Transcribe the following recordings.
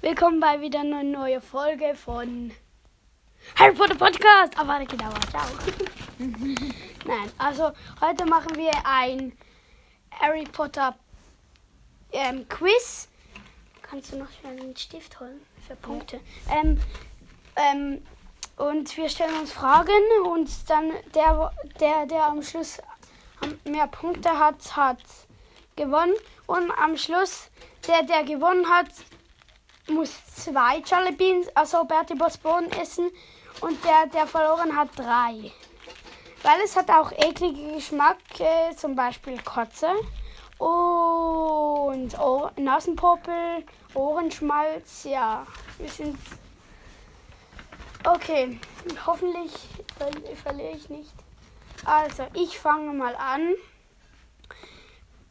Willkommen bei wieder einer neuen Folge von Harry Potter Podcast. Ah, warte, genau, ciao. Nein, also heute machen wir ein Harry Potter ähm, Quiz. Kannst du noch schnell einen Stift holen für Punkte? Ähm, ähm, und wir stellen uns Fragen und dann der, der, der am Schluss mehr Punkte hat, hat gewonnen. Und am Schluss, der, der gewonnen hat, muss zwei Charlie Beans, also Bertie Boss Bohnen essen und der, der verloren hat, drei. Weil es hat auch eklige Geschmack, äh, zum Beispiel Kotze und Ohr Nasenpopel, Ohrenschmalz, ja. Wir sind. Okay, hoffentlich ver verliere ich nicht. Also, ich fange mal an.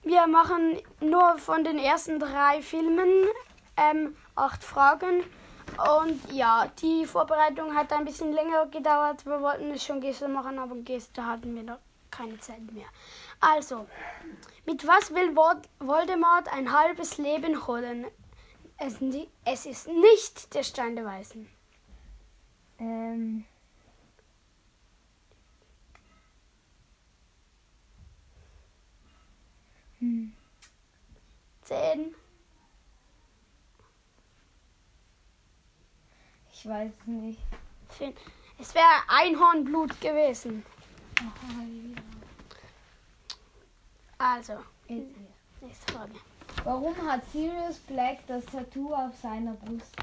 Wir machen nur von den ersten drei Filmen ähm, acht Fragen. Und ja, die Vorbereitung hat ein bisschen länger gedauert. Wir wollten es schon gestern machen, aber gestern hatten wir noch keine Zeit mehr. Also, mit was will Voldemort ein halbes Leben holen? Es, ist nicht der Stein der Weisen. Ähm. Hm. Zehn. Ich weiß es nicht. Es wäre Einhornblut gewesen. Aha, ja. Also, nächste Frage. Warum hat Sirius Black das Tattoo auf seiner Brust?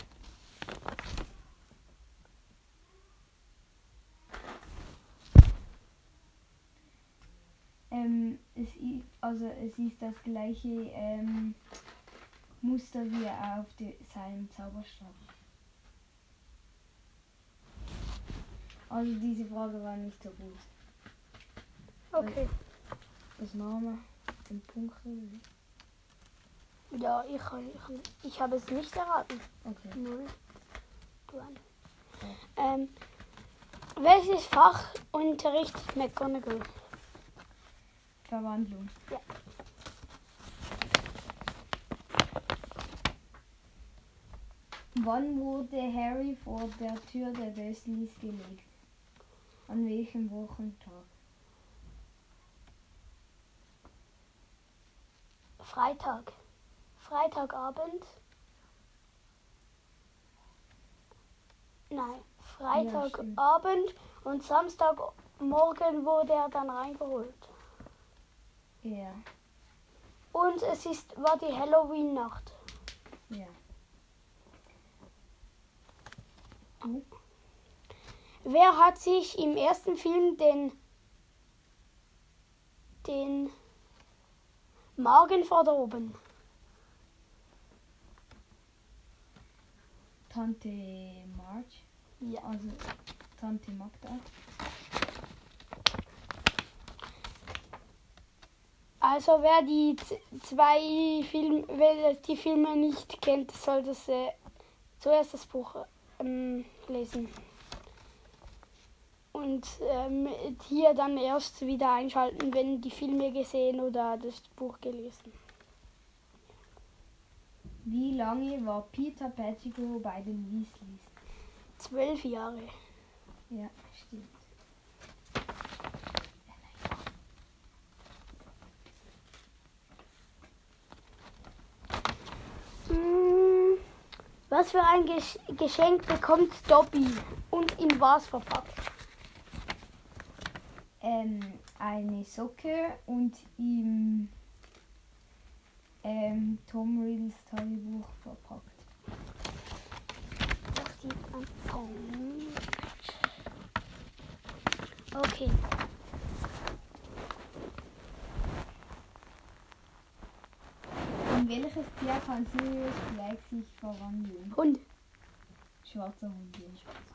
Ähm, es, also es ist das gleiche ähm, Muster wie auf die, seinem Zauberstab. Also diese Frage war nicht so gut. Okay. Machen wir? Den Punkt? Ja, ich, ich, ich habe es nicht erraten. Okay. Null. Ähm, welches Fach unterrichtet McGonagall? Verwandlung. Ja. Wann wurde Harry vor der Tür der Dursleys gelegt? An welchem Wochentag? Freitag. Freitagabend. Nein, Freitagabend ja, und Samstagmorgen wurde er dann reingeholt. Ja. Und es ist war die Halloween-Nacht. Ja. Oh. Wer hat sich im ersten Film den, den Magen verdorben? Tante Marge? Ja. Also Tante Magda. Also wer die zwei Filme, wer die Filme nicht kennt, sollte äh, zuerst das Buch ähm, lesen und ähm, hier dann erst wieder einschalten, wenn die Filme gesehen oder das Buch gelesen. Wie lange war Peter Pettigrew bei den Weasleys? Zwölf Jahre. Ja, stimmt. Hm, was für ein Geschenk bekommt Dobby und in was verpackt? Ähm, eine Socke und im ähm, Tom Riddles Tagebuch verpackt. Das sieht. Okay. In welches Tier kann Sirius Black sich verwandeln? Hund. Schwarzer Hund, ja, schwarzer.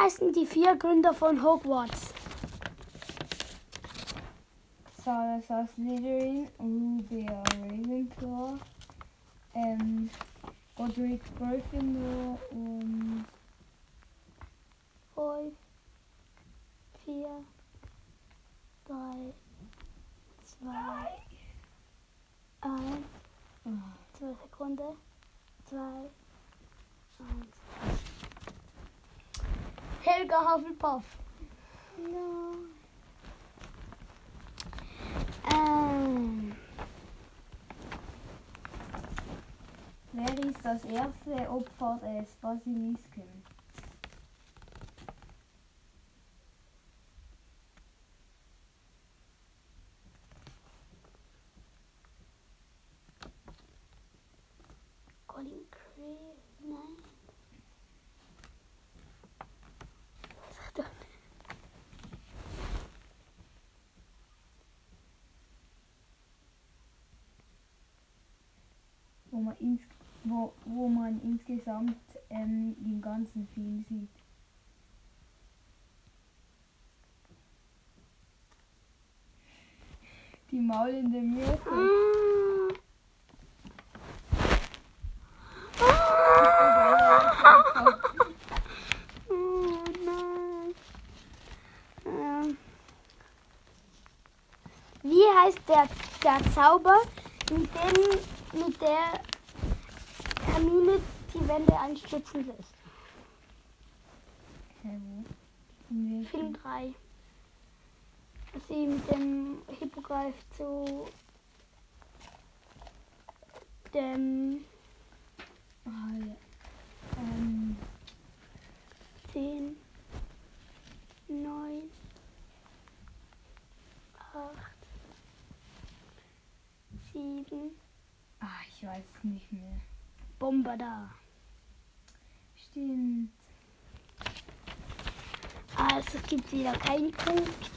heißen die vier Gründer von Hogwarts? Salazar Slytherin, Rubia Ravenclaw, ähm, Godric Gryffindor und... Fünf, vier, drei, zwei, eins, ah. zwei Sekunde, zwei, eins. Helga Hufflepuff. No. Ähm. Wer ist das erste Opfer des Basilisken? Colin Creed. Nein. Sag doch. Wo man, ins, wo, wo man insgesamt ähm, den ganzen Film sieht. Die maulende Myrte. Mm. Wie heißt der, der Zauber, mit dem mit der Hermine die Wände einstürzen lässt? Nee. Film 3. Dass sie mit dem Hippogreif zu dem Ah, ja. Ähm, 10, 9, 8, 7, ah, ich weiß es nicht mehr. Bomber da. Stimmt. Also es gibt wieder keinen Punkt.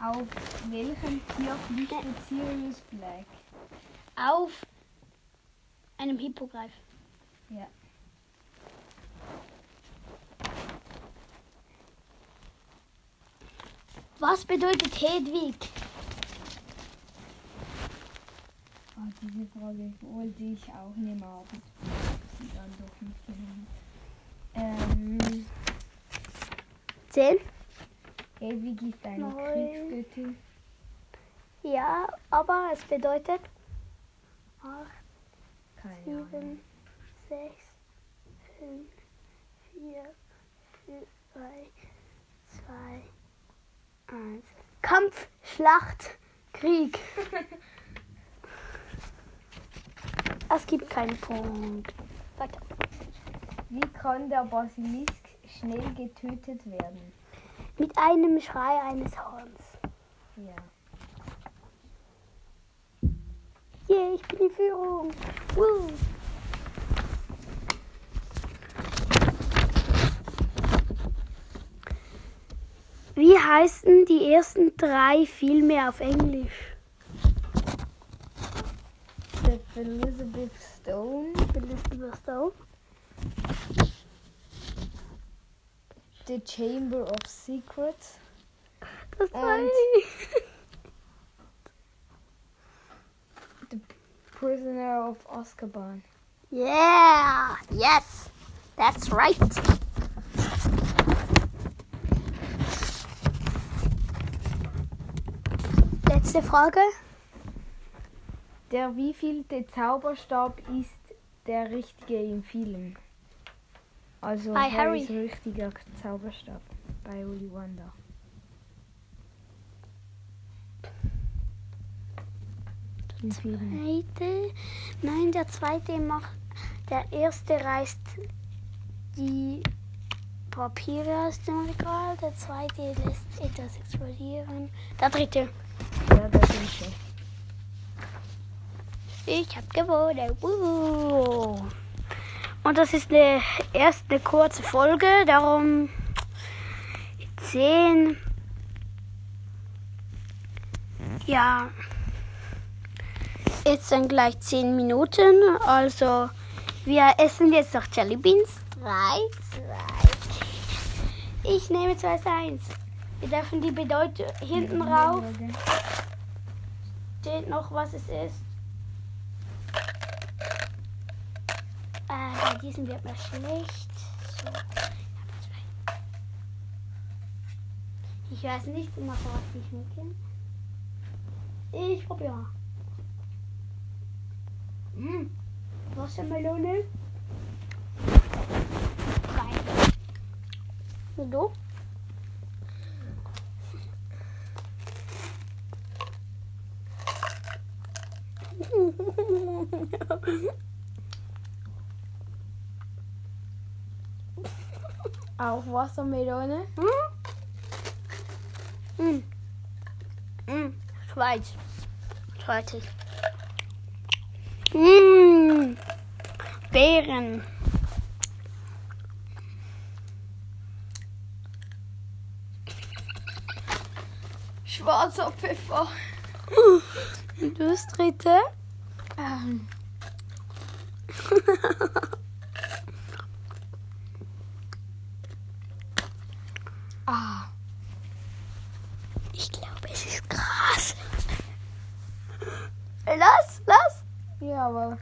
Auf welchem Tier flüchtet Sirius Black? Auf einem Hippogreif. Ja. Was bedeutet Hedwig? Ah, diese Frage wollte ich auch nehmen, aber sie dann doch nicht genommen. Ähm, 10? Hedwig ist eine Neun. Kriegsgöttin. Ja, aber es bedeutet 8, Keine Ahnung. 7, 6, 5, 4, 3, 2, 1. Kampf, Schlacht, Krieg. Es gibt keinen Punkt. Weiter. Wie kann der Basilisk schnell getötet werden? Mit einem Schrei eines Horns. Ja. Yay, ich bin in Führung. Woo. Wie heißen die ersten drei Filme auf Englisch? Elizabeth Stone, Elizabeth Stone. The Chamber of Secrets, Das Und- ich. Prisoner of Azkaban. Yeah, yes, that's right. Letzte Frage. Der wievielte Zauberstab ist der richtige im Film? Also Bei Harrys Harry. richtiger Zauberstab bei. Im Film. Zweite. Nein, der zweite macht. Der erste reißt die Papiere aus dem Regal. Der zweite lässt etwas explodieren. Der dritte. Ja, der dritte. Ich habe gewonnen. Woo. Und das ist eine, erst eine kurze Folge, darum 10. Ja. Jetzt dann gleich 10 Minuten. Also, wir essen jetzt noch Jelly Beans. 3, 2. Ich nehme 2, 1. Wir dürfen die Bedeutung hinten rauf. Steht noch, was es ist. Äh, bei diesem wird mir schlecht. So. ich. Ich weiß nicht, nach was die schmecken. Ich probiere. Mm. Wassermelone. Drei. Und du? Auch Wassermelone. Hm? Mm. Mm. Schweiz. Schweizig. Mm. Beeren. Schwarzer Pfeffer. Und du das dritte? Ähm. ah. Ich glaube, es ist Gras. Lass, lass. Ja, aber.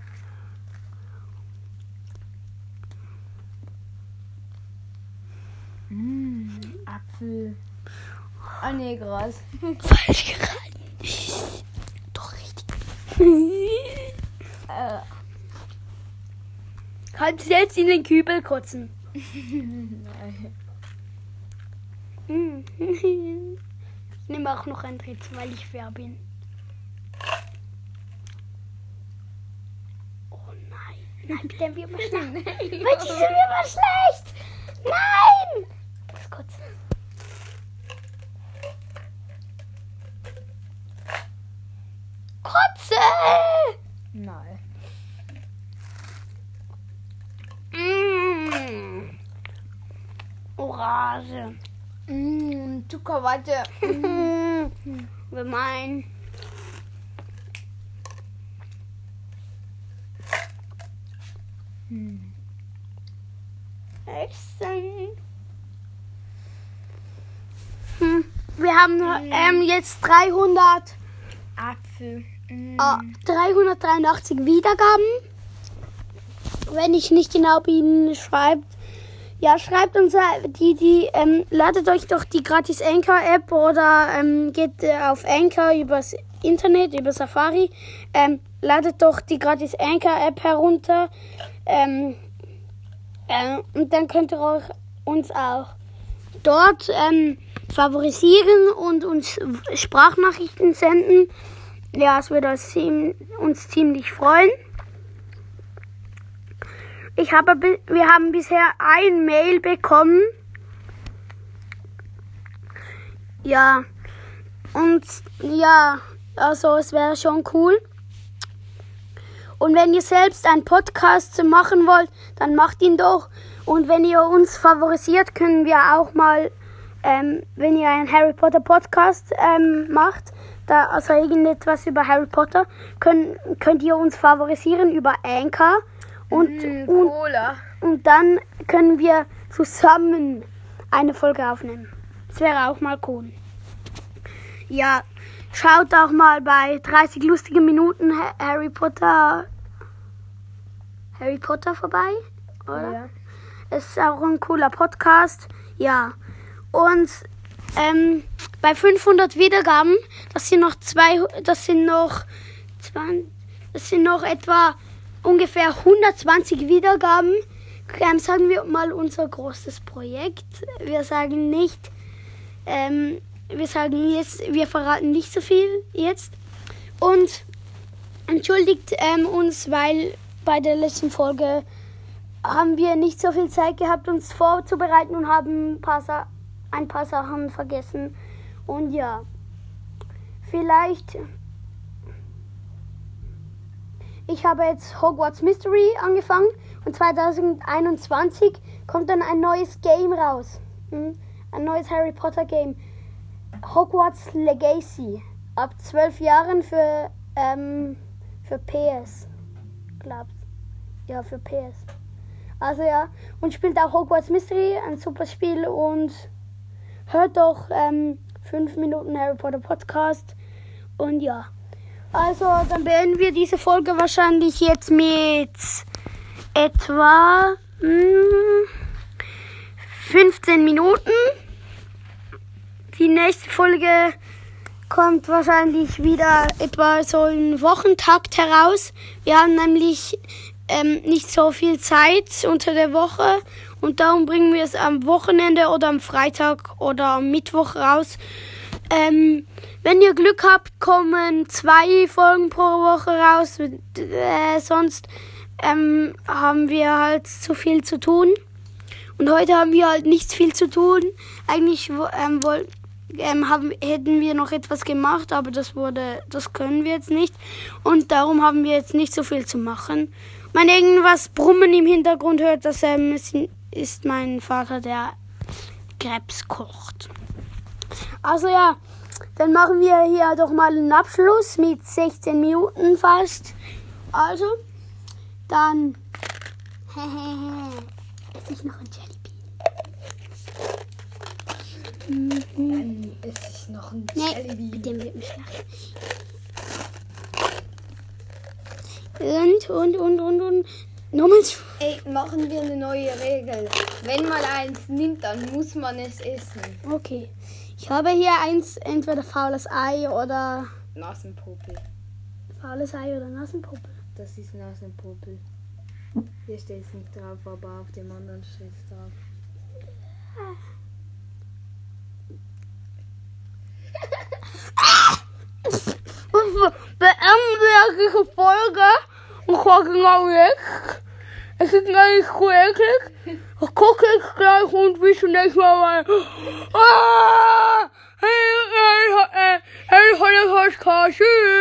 Mm, Apfel. Ah, nee, Gras. Falsch geraten. Doch richtig. Äh, Kannst jetzt in den Kübel kotzen. nein. Ich nehme auch noch ein drittes, weil ich fair bin. Nein. Nein, bitte wird mal schlecht. Weil die sind mal schlecht. Nein. Das kotzen. Kotze. Nein. Mm. Orange. Mm, Zuckerwatte. Wir meinen. Hm. Hm. Wir haben ähm, jetzt 300, Apfel. Mm. äh, 383 Wiedergaben. Wenn ich nicht genau bin, schreibt. Ja, schreibt uns äh, die, die, ähm, ladet euch doch die gratis Anchor App oder ähm, geht äh, auf Anchor übers Internet, über Safari. Ähm, ladet doch die gratis Anchor App herunter. Ähm, äh, und dann könnt ihr uns auch dort ähm, favorisieren und uns Sprachnachrichten senden. Ja, es würde uns, ziem- uns ziemlich freuen. Ich habe, wir haben bisher ein Mail bekommen. Ja, und ja, also es wäre schon cool. Und wenn ihr selbst einen Podcast machen wollt, dann macht ihn doch. Und wenn ihr uns favorisiert, können wir auch mal, ähm, wenn ihr einen Harry Potter Podcast ähm, macht, da, also irgendetwas über Harry Potter, können, könnt ihr uns favorisieren über Anchor. Und, Mm, und, Cola. und dann können wir zusammen eine Folge aufnehmen. Das wäre auch mal cool. Ja, schaut auch mal bei 30 lustige Minuten Ha- Harry Potter Harry Potter vorbei, oder? Ja. Es ist auch ein cooler Podcast. Ja. Und ähm, bei 500 Wiedergaben, das sind noch zwei, das sind noch, das sind noch etwa ungefähr 120 Wiedergaben. Ähm, sagen wir mal unser großes Projekt. Wir sagen nicht, ähm, wir sagen jetzt, wir verraten nicht so viel jetzt. Und entschuldigt ähm, uns, weil bei der letzten Folge haben wir nicht so viel Zeit gehabt, uns vorzubereiten und haben ein paar, ein paar Sachen vergessen. Und ja, vielleicht. Ich habe jetzt Hogwarts Mystery angefangen und 2021 kommt dann ein neues Game raus. Hm? Ein neues Harry Potter Game. Hogwarts Legacy. Ab 12 Jahren für, ähm, für PS. Glaubt. Ja, für PS. Also ja, und spielt auch Hogwarts Mystery, ein super Spiel und hört doch ähm, 5 Minuten Harry Potter Podcast. Und ja, also dann beenden wir diese Folge wahrscheinlich jetzt mit etwa hm, 15 Minuten. Die nächste Folge kommt wahrscheinlich wieder etwa so im Wochentakt heraus. Wir haben nämlich ähm, nicht so viel Zeit unter der Woche und darum bringen wir es am Wochenende oder am Freitag oder am Mittwoch raus. Ähm, wenn ihr Glück habt, kommen zwei Folgen pro Woche raus. Äh, sonst ähm, haben wir halt zu viel zu tun. Und heute haben wir halt nicht viel zu tun. Eigentlich ähm, woll, ähm, haben, hätten wir noch etwas gemacht, aber das wurde, das können wir jetzt nicht. Und darum haben wir jetzt nicht so viel zu machen. Wenn irgendwas Brummen im Hintergrund hört, das ähm, ist, mein Vater, der Krebs kocht. Also ja, dann machen wir hier doch mal einen Abschluss mit 16 Minuten fast. Also, dann esse ich noch ein Jellybean. Dann esse ich noch ein Nee, Jellybean. mit dem wird mich schlachten. Und, und, und, und, und. Nochmal. Ey, machen wir eine neue Regel. Wenn man eins nimmt, dann muss man es essen. Okay. Ich habe hier eins, entweder faules Ei oder. Nasenpopel. Faules Ei oder Nasenpuppe. Das ist Nasenpopel. Hier steht es nicht drauf, aber auf dem anderen steht es drauf. beendelijke gevolgen. gaan nou alweer. Is het nou niet gewerkelijk? Kok ik krijg gewoon wie zo maar. meer. Ah! hey, hey, heel hey, eh, heel hey, hey,